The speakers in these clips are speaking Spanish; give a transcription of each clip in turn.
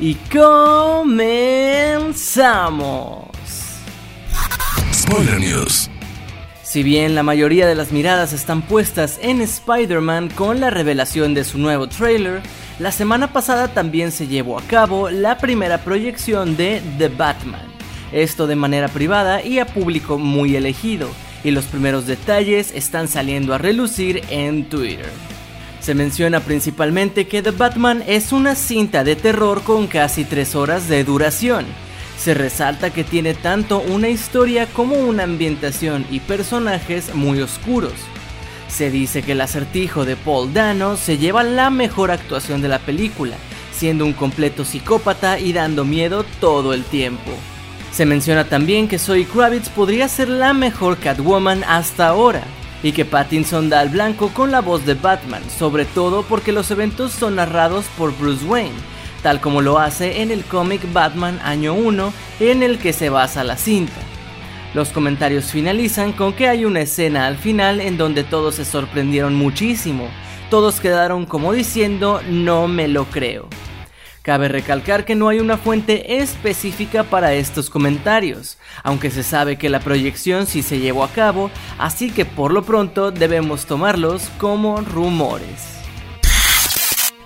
y comenzamos. Spoiler News. Si bien la mayoría de las miradas están puestas en Spider-Man con la revelación de su nuevo trailer, la semana pasada también se llevó a cabo la primera proyección de The Batman, esto de manera privada y a público muy elegido, y los primeros detalles están saliendo a relucir en Twitter. Se menciona principalmente que The Batman es una cinta de terror con casi 3 horas de duración. Se resalta que tiene tanto una historia como una ambientación y personajes muy oscuros. Se dice que el acertijo de Paul Dano se lleva la mejor actuación de la película, siendo un completo psicópata y dando miedo todo el tiempo. Se menciona también que Zoe Kravitz podría ser la mejor Catwoman hasta ahora, y que Pattinson da al blanco con la voz de Batman, sobre todo porque los eventos son narrados por Bruce Wayne, tal como lo hace en el cómic Batman Año 1 en el que se basa la cinta. Los comentarios finalizan con que hay una escena al final en donde todos se sorprendieron muchísimo, todos quedaron como diciendo no me lo creo. Cabe recalcar que no hay una fuente específica para estos comentarios, aunque se sabe que la proyección sí se llevó a cabo, así que por lo pronto debemos tomarlos como rumores.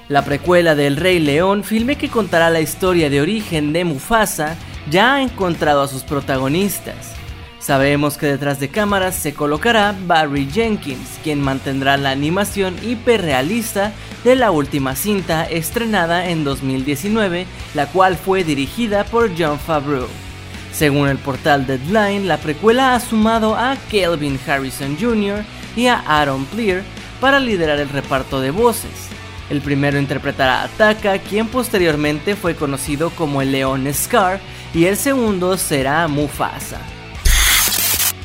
La precuela del Rey León, filme que contará la historia de origen de Mufasa, ya ha encontrado a sus protagonistas. Sabemos que detrás de cámaras se colocará Barry Jenkins, quien mantendrá la animación hiperrealista de la última cinta estrenada en 2019, la cual fue dirigida por John Favreau. Según el portal Deadline, la precuela ha sumado a Kelvin Harrison Jr. y a Aaron Pleer para liderar el reparto de voces. El primero interpretará a Taka, quien posteriormente fue conocido como el León Scar, y el segundo será Mufasa.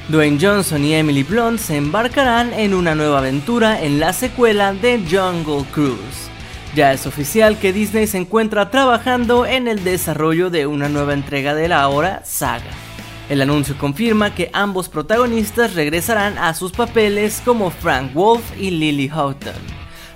Dwayne Johnson y Emily Blunt se embarcarán en una nueva aventura en la secuela de Jungle Cruise. Ya es oficial que Disney se encuentra trabajando en el desarrollo de una nueva entrega de la ahora saga. El anuncio confirma que ambos protagonistas regresarán a sus papeles como Frank Wolf y Lily Houghton.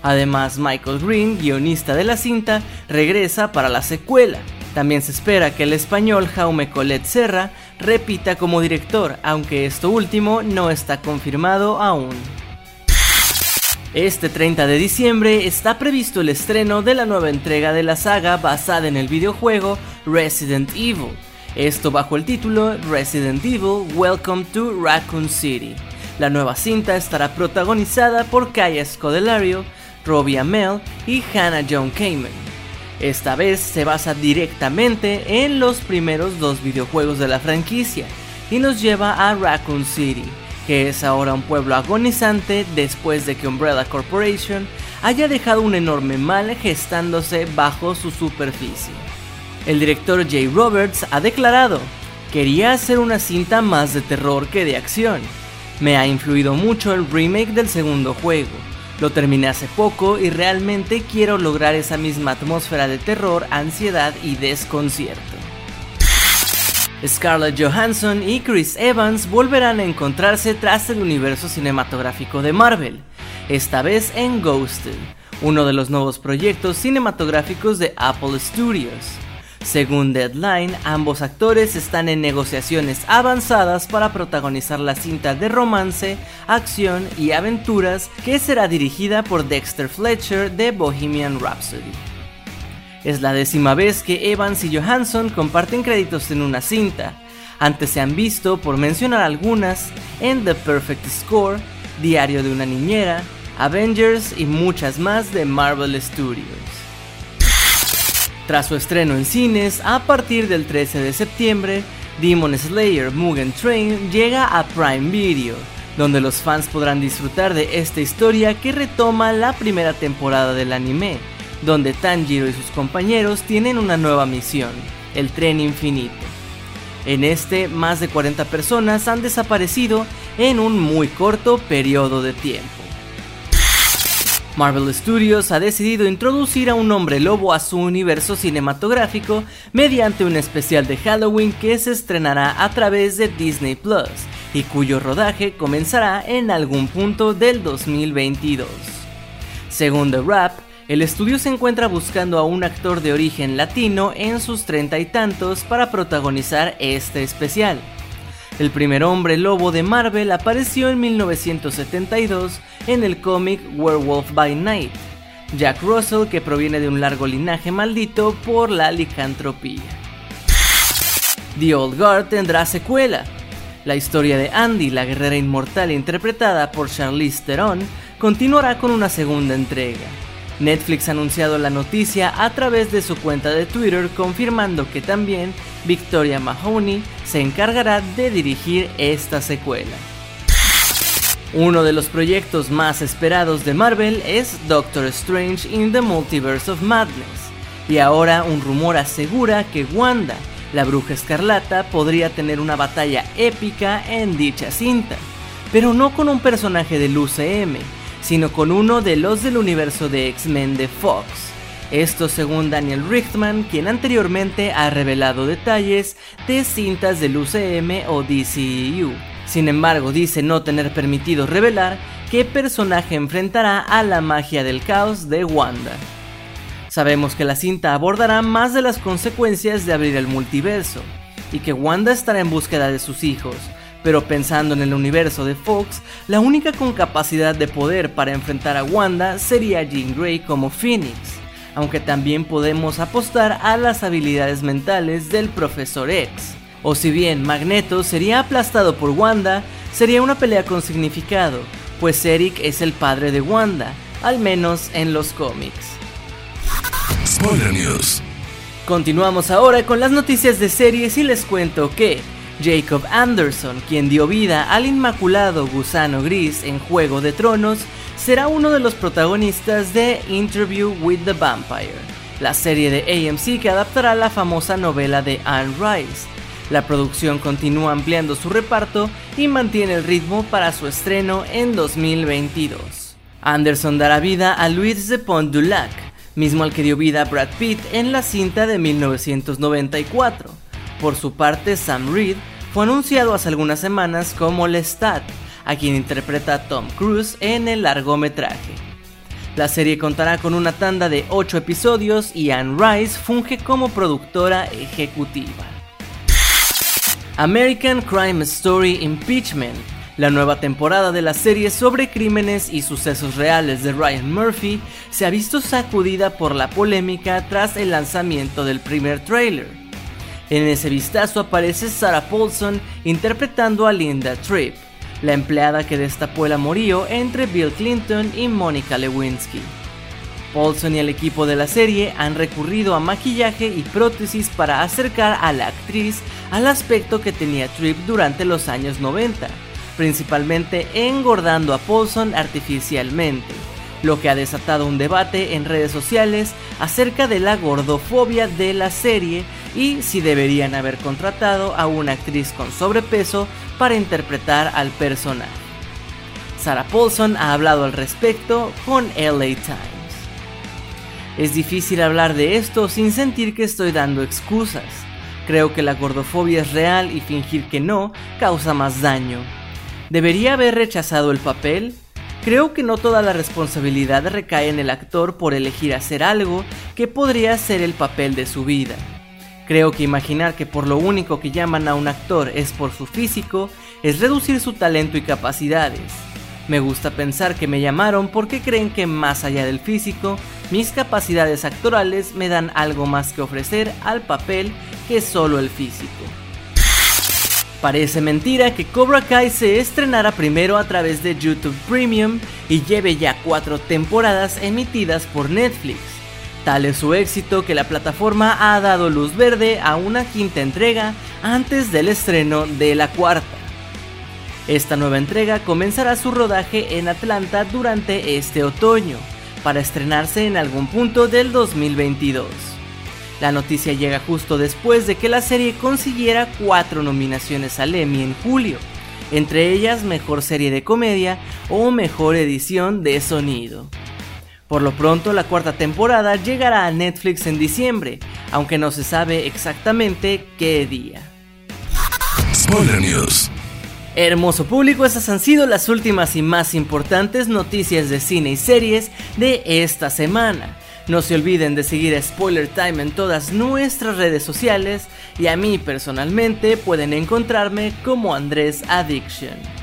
Además, Michael Green, guionista de la cinta, regresa para la secuela. También se espera que el español Jaume Colet Serra repita como director, aunque esto último no está confirmado aún. Este 30 de diciembre está previsto el estreno de la nueva entrega de la saga basada en el videojuego Resident Evil, esto bajo el título Resident Evil Welcome to Raccoon City. La nueva cinta estará protagonizada por Kaya Scodelario, Robbie Amell y Hannah John Kamen. Esta vez se basa directamente en los primeros dos videojuegos de la franquicia y nos lleva a Raccoon City, que es ahora un pueblo agonizante después de que Umbrella Corporation haya dejado un enorme mal gestándose bajo su superficie. El director Jay Roberts ha declarado, quería hacer una cinta más de terror que de acción. Me ha influido mucho el remake del segundo juego lo terminé hace poco y realmente quiero lograr esa misma atmósfera de terror, ansiedad y desconcierto. Scarlett Johansson y Chris Evans volverán a encontrarse tras el universo cinematográfico de Marvel, esta vez en Ghosted, uno de los nuevos proyectos cinematográficos de Apple Studios. Según Deadline, ambos actores están en negociaciones avanzadas para protagonizar la cinta de romance, acción y aventuras que será dirigida por Dexter Fletcher de Bohemian Rhapsody. Es la décima vez que Evans y Johansson comparten créditos en una cinta. Antes se han visto, por mencionar algunas, en The Perfect Score, Diario de una Niñera, Avengers y muchas más de Marvel Studios. Tras su estreno en cines, a partir del 13 de septiembre, Demon Slayer Mugen Train llega a Prime Video, donde los fans podrán disfrutar de esta historia que retoma la primera temporada del anime, donde Tanjiro y sus compañeros tienen una nueva misión, el tren infinito. En este, más de 40 personas han desaparecido en un muy corto periodo de tiempo. Marvel Studios ha decidido introducir a un hombre lobo a su universo cinematográfico mediante un especial de Halloween que se estrenará a través de Disney Plus y cuyo rodaje comenzará en algún punto del 2022. Según The Rap, el estudio se encuentra buscando a un actor de origen latino en sus treinta y tantos para protagonizar este especial. El primer hombre lobo de Marvel apareció en 1972 en el cómic Werewolf by Night. Jack Russell, que proviene de un largo linaje maldito por la licantropía. The Old Guard tendrá secuela. La historia de Andy, la guerrera inmortal interpretada por Charlize Theron, continuará con una segunda entrega. Netflix ha anunciado la noticia a través de su cuenta de Twitter confirmando que también Victoria Mahoney se encargará de dirigir esta secuela. Uno de los proyectos más esperados de Marvel es Doctor Strange in the Multiverse of Madness, y ahora un rumor asegura que Wanda, la bruja escarlata, podría tener una batalla épica en dicha cinta, pero no con un personaje del UCM, sino con uno de los del universo de X-Men de Fox. Esto según Daniel Richtman, quien anteriormente ha revelado detalles de cintas del UCM o DCEU. Sin embargo, dice no tener permitido revelar qué personaje enfrentará a la magia del caos de Wanda. Sabemos que la cinta abordará más de las consecuencias de abrir el multiverso, y que Wanda estará en búsqueda de sus hijos, pero pensando en el universo de Fox, la única con capacidad de poder para enfrentar a Wanda sería Jean Grey como Phoenix, aunque también podemos apostar a las habilidades mentales del Profesor X. O si bien Magneto sería aplastado por Wanda, sería una pelea con significado, pues Eric es el padre de Wanda, al menos en los cómics. News. Continuamos ahora con las noticias de series y les cuento que Jacob Anderson, quien dio vida al inmaculado gusano gris en Juego de Tronos, será uno de los protagonistas de Interview with the Vampire, la serie de AMC que adaptará la famosa novela de Anne Rice. La producción continúa ampliando su reparto y mantiene el ritmo para su estreno en 2022. Anderson dará vida a Louis de Pont du Lac, mismo al que dio vida Brad Pitt en la cinta de 1994. Por su parte, Sam Reed fue anunciado hace algunas semanas como Lestat, a quien interpreta Tom Cruise en el largometraje. La serie contará con una tanda de 8 episodios y Anne Rice funge como productora ejecutiva. American Crime Story Impeachment, la nueva temporada de la serie sobre crímenes y sucesos reales de Ryan Murphy, se ha visto sacudida por la polémica tras el lanzamiento del primer tráiler. En ese vistazo aparece Sarah Paulson interpretando a Linda Tripp, la empleada que destapó el amorío entre Bill Clinton y Monica Lewinsky. Paulson y el equipo de la serie han recurrido a maquillaje y prótesis para acercar a la actriz al aspecto que tenía Tripp durante los años 90, principalmente engordando a Paulson artificialmente, lo que ha desatado un debate en redes sociales acerca de la gordofobia de la serie y si deberían haber contratado a una actriz con sobrepeso para interpretar al personaje. Sarah Paulson ha hablado al respecto con LA Times. Es difícil hablar de esto sin sentir que estoy dando excusas. Creo que la gordofobia es real y fingir que no causa más daño. ¿Debería haber rechazado el papel? Creo que no toda la responsabilidad recae en el actor por elegir hacer algo que podría ser el papel de su vida. Creo que imaginar que por lo único que llaman a un actor es por su físico es reducir su talento y capacidades. Me gusta pensar que me llamaron porque creen que más allá del físico, mis capacidades actorales me dan algo más que ofrecer al papel que solo el físico. Parece mentira que Cobra Kai se estrenara primero a través de YouTube Premium y lleve ya cuatro temporadas emitidas por Netflix. Tal es su éxito que la plataforma ha dado luz verde a una quinta entrega antes del estreno de la cuarta. Esta nueva entrega comenzará su rodaje en Atlanta durante este otoño, para estrenarse en algún punto del 2022. La noticia llega justo después de que la serie consiguiera cuatro nominaciones al Emmy en julio, entre ellas Mejor Serie de Comedia o Mejor Edición de Sonido. Por lo pronto, la cuarta temporada llegará a Netflix en diciembre, aunque no se sabe exactamente qué día. Spoiler News. Hermoso público, estas han sido las últimas y más importantes noticias de cine y series de esta semana. No se olviden de seguir a Spoiler Time en todas nuestras redes sociales y a mí personalmente pueden encontrarme como Andrés Addiction.